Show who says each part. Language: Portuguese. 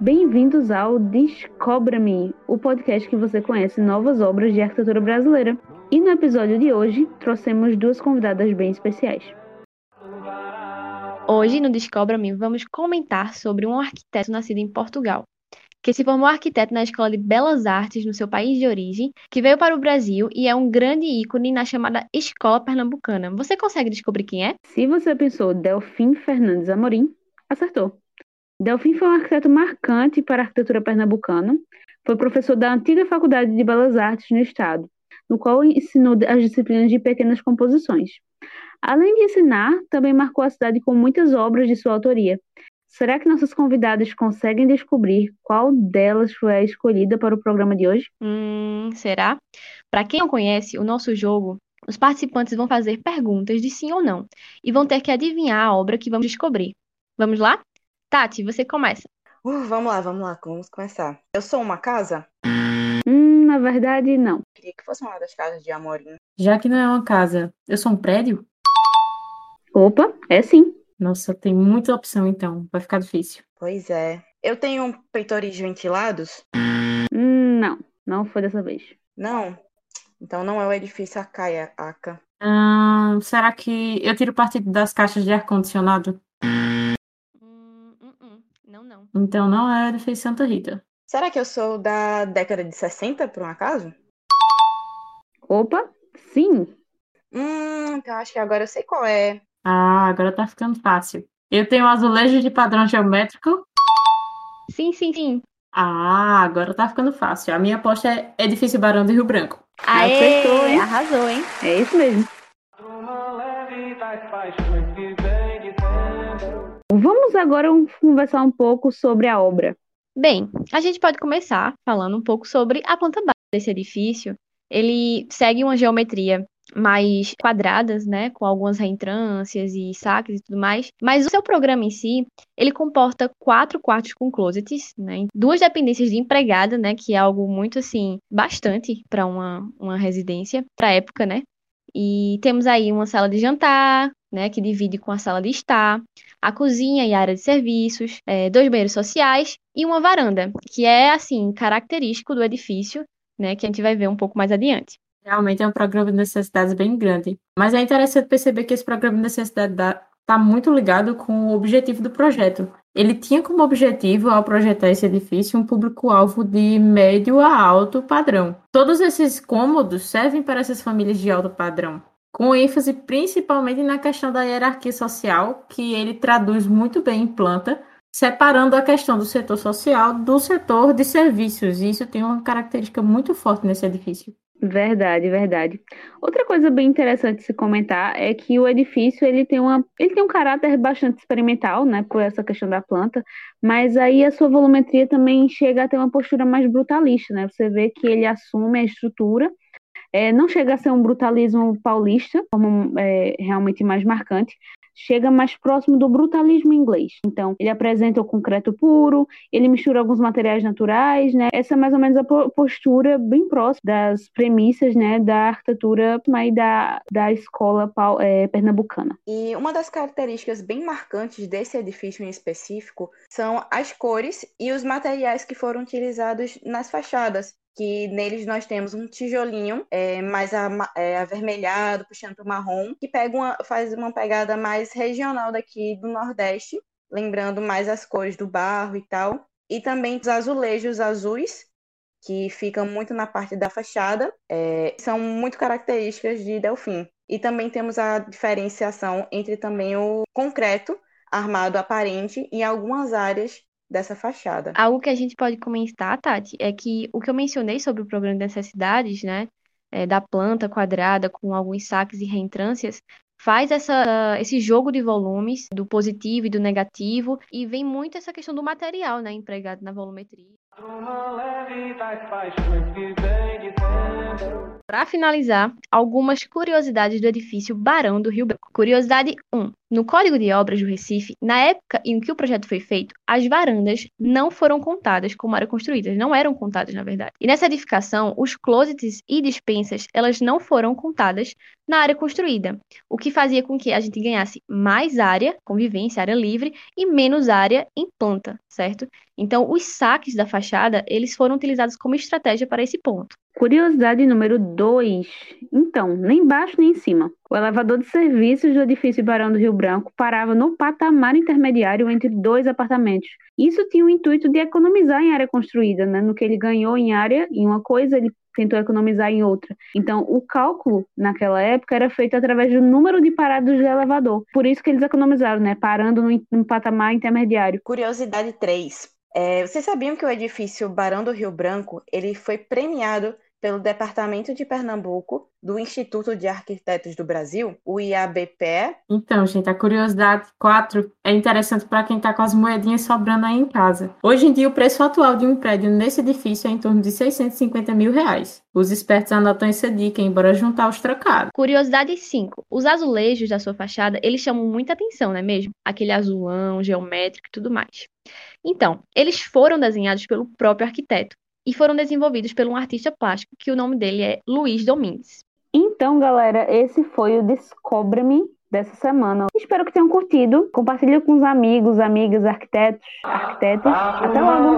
Speaker 1: Bem-vindos ao Descobra-me, o podcast que você conhece novas obras de arquitetura brasileira. E no episódio de hoje, trouxemos duas convidadas bem especiais.
Speaker 2: Hoje, no Descobra-me, vamos comentar sobre um arquiteto nascido em Portugal, que se formou arquiteto na Escola de Belas Artes no seu país de origem, que veio para o Brasil e é um grande ícone na chamada Escola Pernambucana. Você consegue descobrir quem é?
Speaker 1: Se você pensou Delfim Fernandes Amorim, acertou. Delfim foi um arquiteto marcante para a arquitetura pernambucana. Foi professor da antiga Faculdade de Belas Artes no estado, no qual ensinou as disciplinas de pequenas composições. Além de ensinar, também marcou a cidade com muitas obras de sua autoria, Será que nossos convidados conseguem descobrir qual delas foi a escolhida para o programa de hoje?
Speaker 2: Hum, será? Para quem não conhece o nosso jogo, os participantes vão fazer perguntas de sim ou não e vão ter que adivinhar a obra que vamos descobrir. Vamos lá? Tati, você começa.
Speaker 3: Uh, vamos lá, vamos lá, vamos começar. Eu sou uma casa?
Speaker 1: Hum, na verdade, não.
Speaker 3: Queria que fosse uma das casas de Amorim.
Speaker 4: Já que não é uma casa, eu sou um prédio?
Speaker 1: Opa, é sim.
Speaker 4: Nossa, tem muita opção então, vai ficar difícil.
Speaker 3: Pois é. Eu tenho peitoris ventilados?
Speaker 1: Hum, não, não foi dessa vez.
Speaker 3: Não? Então não é o edifício Acaia, Aca.
Speaker 4: Hum, será que eu tiro partido das caixas de ar-condicionado?
Speaker 2: Hum, hum. Não, não.
Speaker 4: Então não é o edifício Santa Rita.
Speaker 3: Será que eu sou da década de 60, por um acaso?
Speaker 1: Opa, sim.
Speaker 3: Hum, então acho que agora eu sei qual é.
Speaker 4: Ah, agora tá ficando fácil. Eu tenho azulejo de padrão geométrico?
Speaker 2: Sim, sim, sim.
Speaker 4: Ah, agora tá ficando fácil. A minha aposta é Edifício Barão de Rio Branco.
Speaker 2: Aê, Acertou, hein? Arrasou, hein?
Speaker 1: É isso mesmo. Vamos agora conversar um pouco sobre a obra.
Speaker 2: Bem, a gente pode começar falando um pouco sobre a planta baixa desse edifício. Ele segue uma geometria mais quadradas, né, com algumas reentrâncias e saques e tudo mais. Mas o seu programa em si, ele comporta quatro quartos com closets, né, duas dependências de empregada, né, que é algo muito assim bastante para uma, uma residência para época, né. E temos aí uma sala de jantar, né, que divide com a sala de estar, a cozinha e a área de serviços, é, dois banheiros sociais e uma varanda, que é assim característico do edifício, né, que a gente vai ver um pouco mais adiante.
Speaker 4: Realmente é um programa de necessidades bem grande. Mas é interessante perceber que esse programa de necessidade está muito ligado com o objetivo do projeto. Ele tinha como objetivo, ao projetar esse edifício, um público-alvo de médio a alto padrão. Todos esses cômodos servem para essas famílias de alto padrão, com ênfase principalmente na questão da hierarquia social, que ele traduz muito bem em planta, separando a questão do setor social do setor de serviços. E isso tem uma característica muito forte nesse edifício.
Speaker 1: Verdade, verdade. Outra coisa bem interessante se comentar é que o edifício ele tem, uma, ele tem um caráter bastante experimental, né, por essa questão da planta, mas aí a sua volumetria também chega a ter uma postura mais brutalista, né? Você vê que ele assume a estrutura, é, não chega a ser um brutalismo paulista, como é, realmente mais marcante, chega mais próximo do brutalismo inglês. Então, ele apresenta o concreto puro, ele mistura alguns materiais naturais, né? Essa é mais ou menos a postura bem próxima das premissas, né, da arquitetura mas da, da escola é, pernambucana.
Speaker 3: E uma das características bem marcantes desse edifício em específico são as cores e os materiais que foram utilizados nas fachadas que neles nós temos um tijolinho é, mais é, avermelhado, puxando para o marrom, que pega uma, faz uma pegada mais regional daqui do Nordeste, lembrando mais as cores do barro e tal. E também os azulejos azuis, que ficam muito na parte da fachada, é, são muito características de Delfim. E também temos a diferenciação entre também o concreto armado aparente em algumas áreas dessa fachada.
Speaker 2: Algo que a gente pode comentar, Tati, é que o que eu mencionei sobre o programa de necessidades, né, é, da planta quadrada com alguns saques e reentrâncias, faz essa, esse jogo de volumes do positivo e do negativo e vem muito essa questão do material, né, empregado na volumetria. Para finalizar, algumas curiosidades do edifício Barão do Rio Branco. Curiosidade 1. No Código de Obras do Recife, na época em que o projeto foi feito, as varandas não foram contadas como eram construídas, não eram contadas, na verdade. E nessa edificação, os closets e dispensas, elas não foram contadas na área construída, o que fazia com que a gente ganhasse mais área, convivência, área livre, e menos área em planta, certo? Então, os saques da fachada, eles foram utilizados como estratégia para esse ponto.
Speaker 1: Curiosidade número 2. Então, nem embaixo nem em cima. O elevador de serviços do edifício Barão do Rio Branco parava no patamar intermediário entre dois apartamentos. Isso tinha o intuito de economizar em área construída, né? No que ele ganhou em área, em uma coisa, ele tentou economizar em outra. Então, o cálculo naquela época era feito através do número de paradas de elevador. Por isso que eles economizaram, né? Parando no, no patamar intermediário.
Speaker 3: Curiosidade 3. É, vocês sabiam que o edifício Barão do Rio Branco ele foi premiado pelo Departamento de Pernambuco do Instituto de Arquitetos do Brasil, o IABPE.
Speaker 4: Então, gente, a curiosidade 4 é interessante para quem está com as moedinhas sobrando aí em casa. Hoje em dia, o preço atual de um prédio nesse edifício é em torno de 650 mil reais. Os espertos anotam essa dica, embora juntar os trocados.
Speaker 2: Curiosidade 5. Os azulejos da sua fachada, eles chamam muita atenção, não é mesmo? Aquele azulão, geométrico e tudo mais. Então, eles foram desenhados pelo próprio arquiteto e foram desenvolvidos por um artista plástico, que o nome dele é Luiz Domingues.
Speaker 1: Então, galera, esse foi o Descobre-me dessa semana. Espero que tenham curtido. Compartilhe com os amigos, amigas, arquitetos, arquitetas. Até logo!